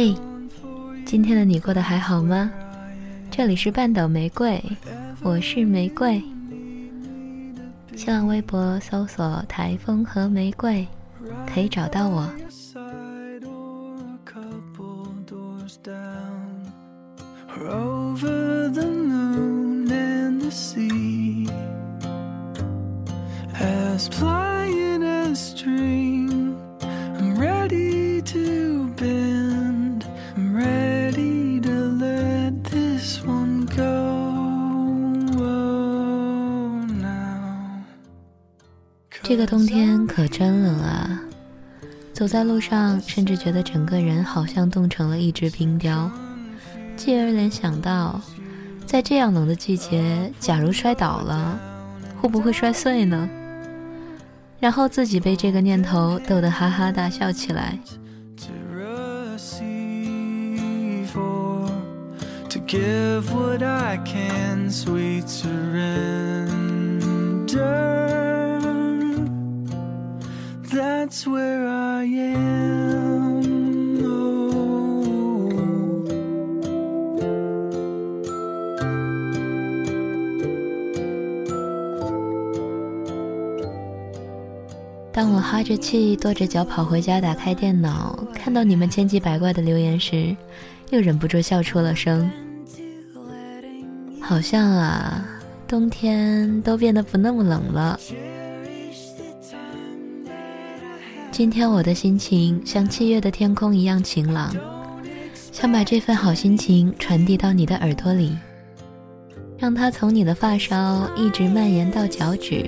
嘿，今天的你过得还好吗？这里是半岛玫瑰，我是玫瑰。新浪微博搜索“台风和玫瑰”，可以找到我。这个冬天可真冷啊！走在路上，甚至觉得整个人好像冻成了一只冰雕。继而联想到，在这样冷的季节，假如摔倒了，会不会摔碎呢？然后自己被这个念头逗得哈哈大笑起来。That's where I am. 当我哈着气、跺着脚跑回家，打开电脑，看到你们千奇百怪的留言时，又忍不住笑出了声。好像啊，冬天都变得不那么冷了。今天我的心情像七月的天空一样晴朗，想把这份好心情传递到你的耳朵里，让它从你的发梢一直蔓延到脚趾。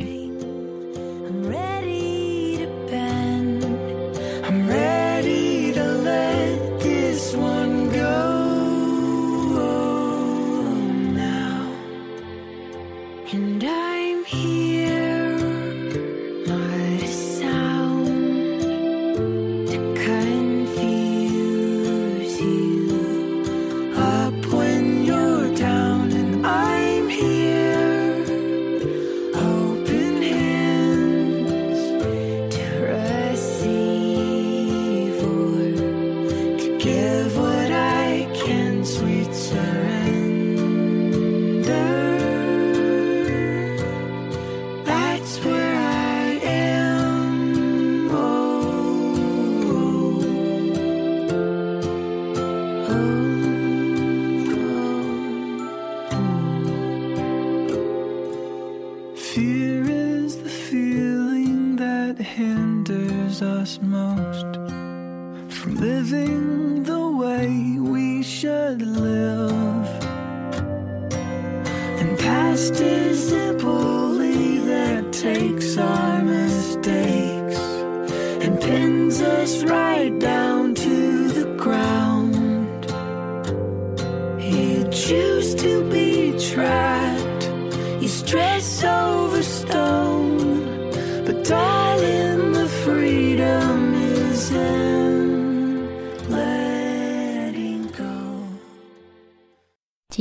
the way we should live. And past is the bully that takes our mistakes and pins us right.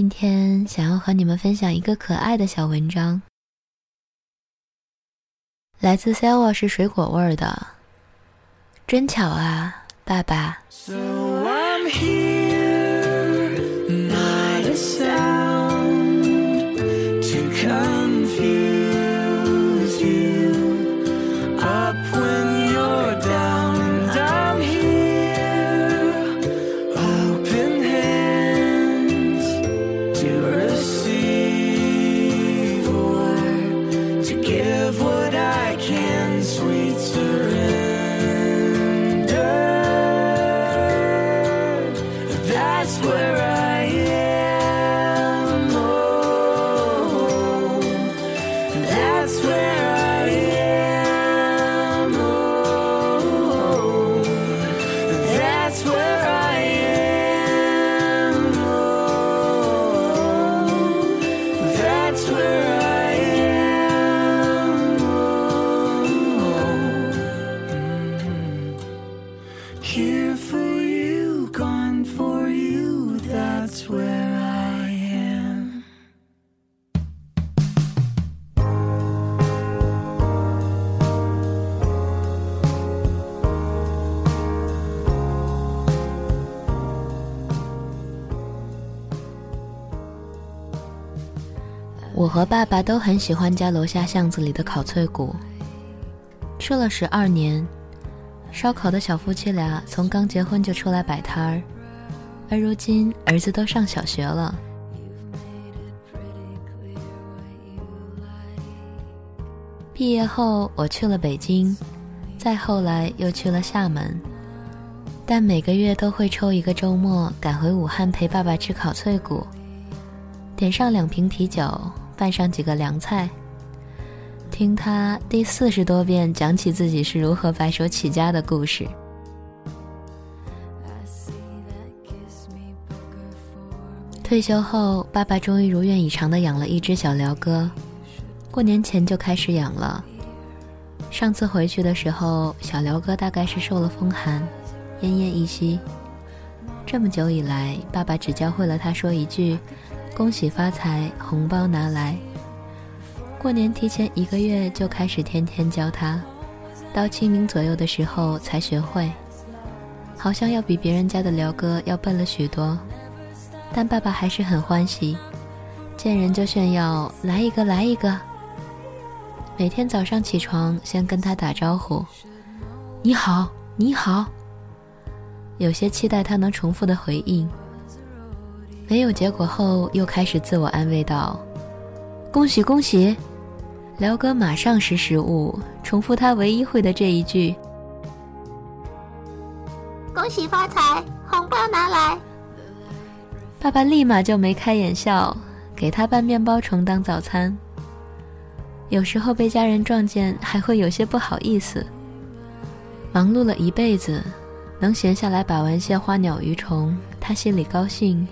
今天想要和你们分享一个可爱的小文章，来自 Selva 是水果味的，真巧啊，爸爸。我和爸爸都很喜欢家楼下巷子里的烤脆骨，吃了十二年。烧烤的小夫妻俩从刚结婚就出来摆摊儿，而如今儿子都上小学了。毕业后，我去了北京，再后来又去了厦门，但每个月都会抽一个周末赶回武汉陪爸爸吃烤脆骨，点上两瓶啤酒，拌上几个凉菜。听他第四十多遍讲起自己是如何白手起家的故事。退休后，爸爸终于如愿以偿的养了一只小鹩哥，过年前就开始养了。上次回去的时候，小鹩哥大概是受了风寒，奄奄一息。这么久以来，爸爸只教会了他说一句：“恭喜发财，红包拿来。”过年提前一个月就开始天天教他，到清明左右的时候才学会，好像要比别人家的辽哥要笨了许多，但爸爸还是很欢喜，见人就炫耀来一个来一个。每天早上起床先跟他打招呼，你好你好。有些期待他能重复的回应，没有结果后又开始自我安慰道：“恭喜恭喜。”辽哥马上识时务，重复他唯一会的这一句：“恭喜发财，红包拿来。”爸爸立马就眉开眼笑，给他拌面包虫当早餐。有时候被家人撞见，还会有些不好意思。忙碌了一辈子，能闲下来把玩些花鸟鱼虫，他心里高兴，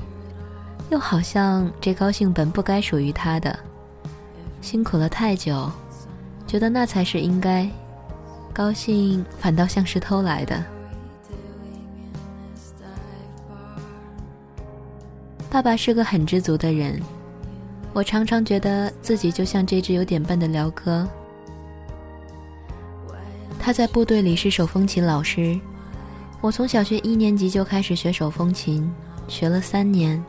又好像这高兴本不该属于他的。辛苦了太久，觉得那才是应该，高兴反倒像是偷来的。爸爸是个很知足的人，我常常觉得自己就像这只有点笨的辽哥。他在部队里是手风琴老师，我从小学一年级就开始学手风琴，学了三年，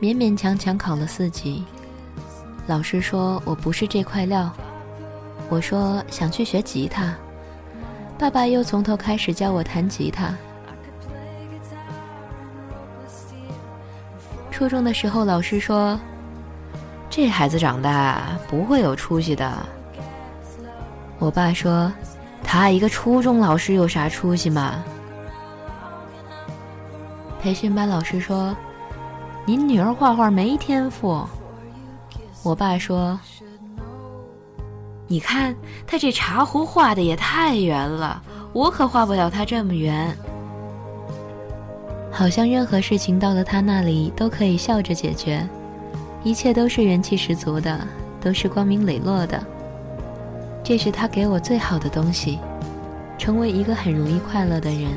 勉勉强强考了四级。老师说我不是这块料，我说想去学吉他，爸爸又从头开始教我弹吉他。初中的时候，老师说，这孩子长大不会有出息的。我爸说，他一个初中老师有啥出息嘛？培训班老师说，您女儿画画没天赋。我爸说：“你看他这茶壶画的也太圆了，我可画不了他这么圆。好像任何事情到了他那里都可以笑着解决，一切都是元气十足的，都是光明磊落的。这是他给我最好的东西，成为一个很容易快乐的人。”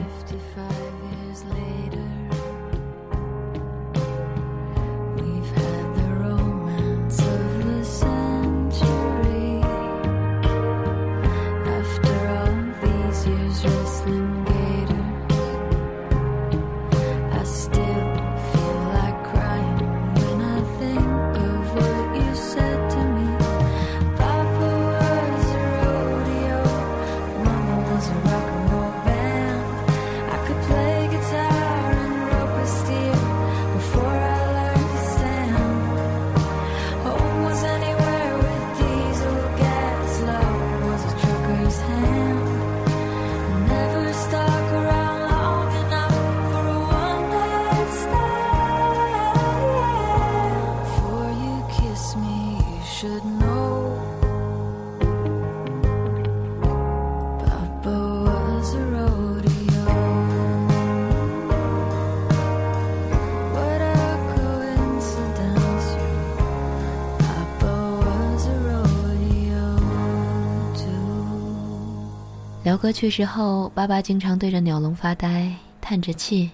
哥去世后，爸爸经常对着鸟笼发呆，叹着气。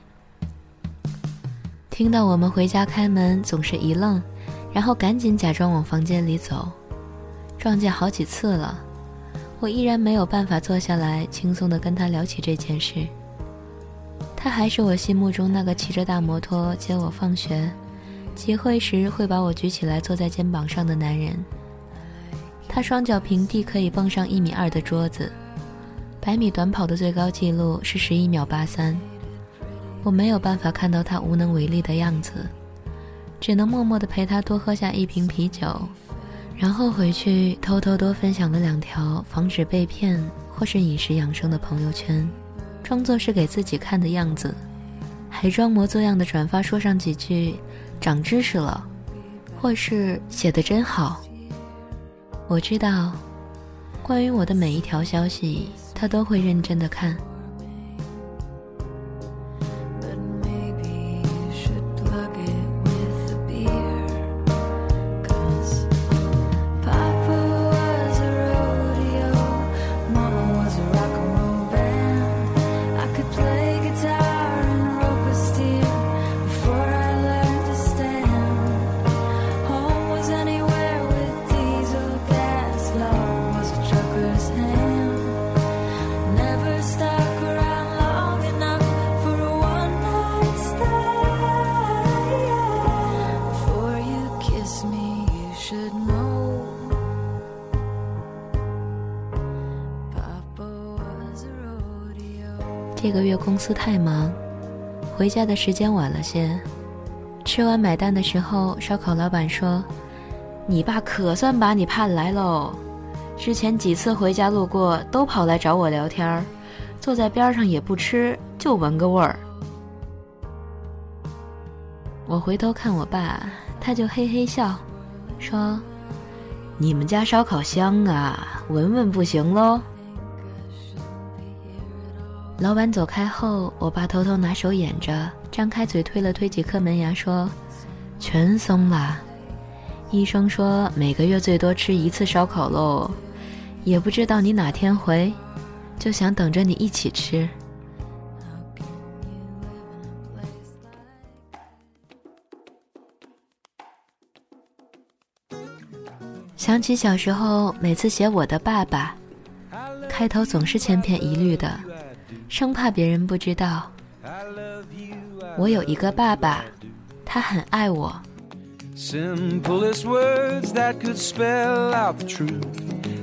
听到我们回家开门，总是一愣，然后赶紧假装往房间里走。撞见好几次了，我依然没有办法坐下来轻松地跟他聊起这件事。他还是我心目中那个骑着大摩托接我放学，集会时会把我举起来坐在肩膀上的男人。他双脚平地可以蹦上一米二的桌子，百米短跑的最高纪录是十一秒八三。我没有办法看到他无能为力的样子，只能默默地陪他多喝下一瓶啤酒，然后回去偷偷多分享了两条防止被骗或是饮食养生的朋友圈，装作是给自己看的样子，还装模作样的转发说上几句“长知识了”，或是写的真好。我知道，关于我的每一条消息，他都会认真的看。这个月公司太忙，回家的时间晚了些。吃完买单的时候，烧烤老板说：“你爸可算把你盼来喽！之前几次回家路过，都跑来找我聊天儿坐在边上也不吃，就闻个味儿。”我回头看我爸，他就嘿嘿笑，说：“你们家烧烤香啊，闻闻不行喽。”老板走开后，我爸偷偷拿手掩着，张开嘴推了推几颗门牙，说：“全松了。”医生说每个月最多吃一次烧烤喽，也不知道你哪天回，就想等着你一起吃。想起小时候，每次写我的爸爸，开头总是千篇一律的。生怕别人不知道，我有一个爸爸，他很爱我。Simplest words that could spell out the truth.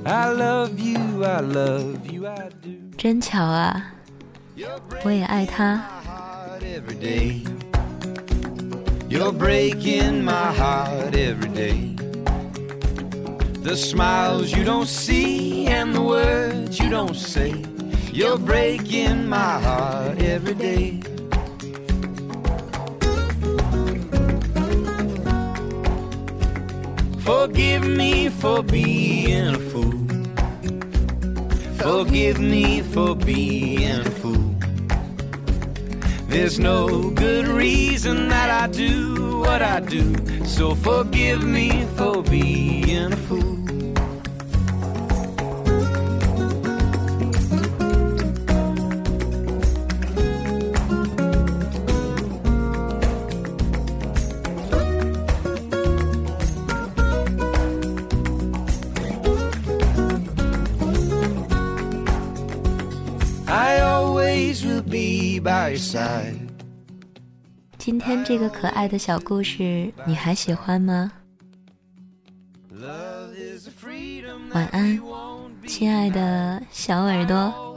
I love you, I love you, I do. 真巧啊，我也爱他。You're breaking my heart every day. Forgive me for being a fool. Forgive me for being a fool. There's no good reason that I do what I do. So forgive me for being a fool. 今天这个可爱的小故事，你还喜欢吗？晚安，亲爱的小耳朵。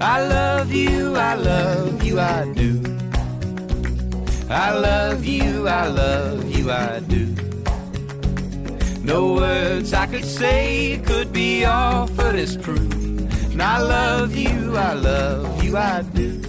I love you, I love you, I do. I love you, I love you, I do. No words I could say could be offered as proof. I love you, I love you, I do.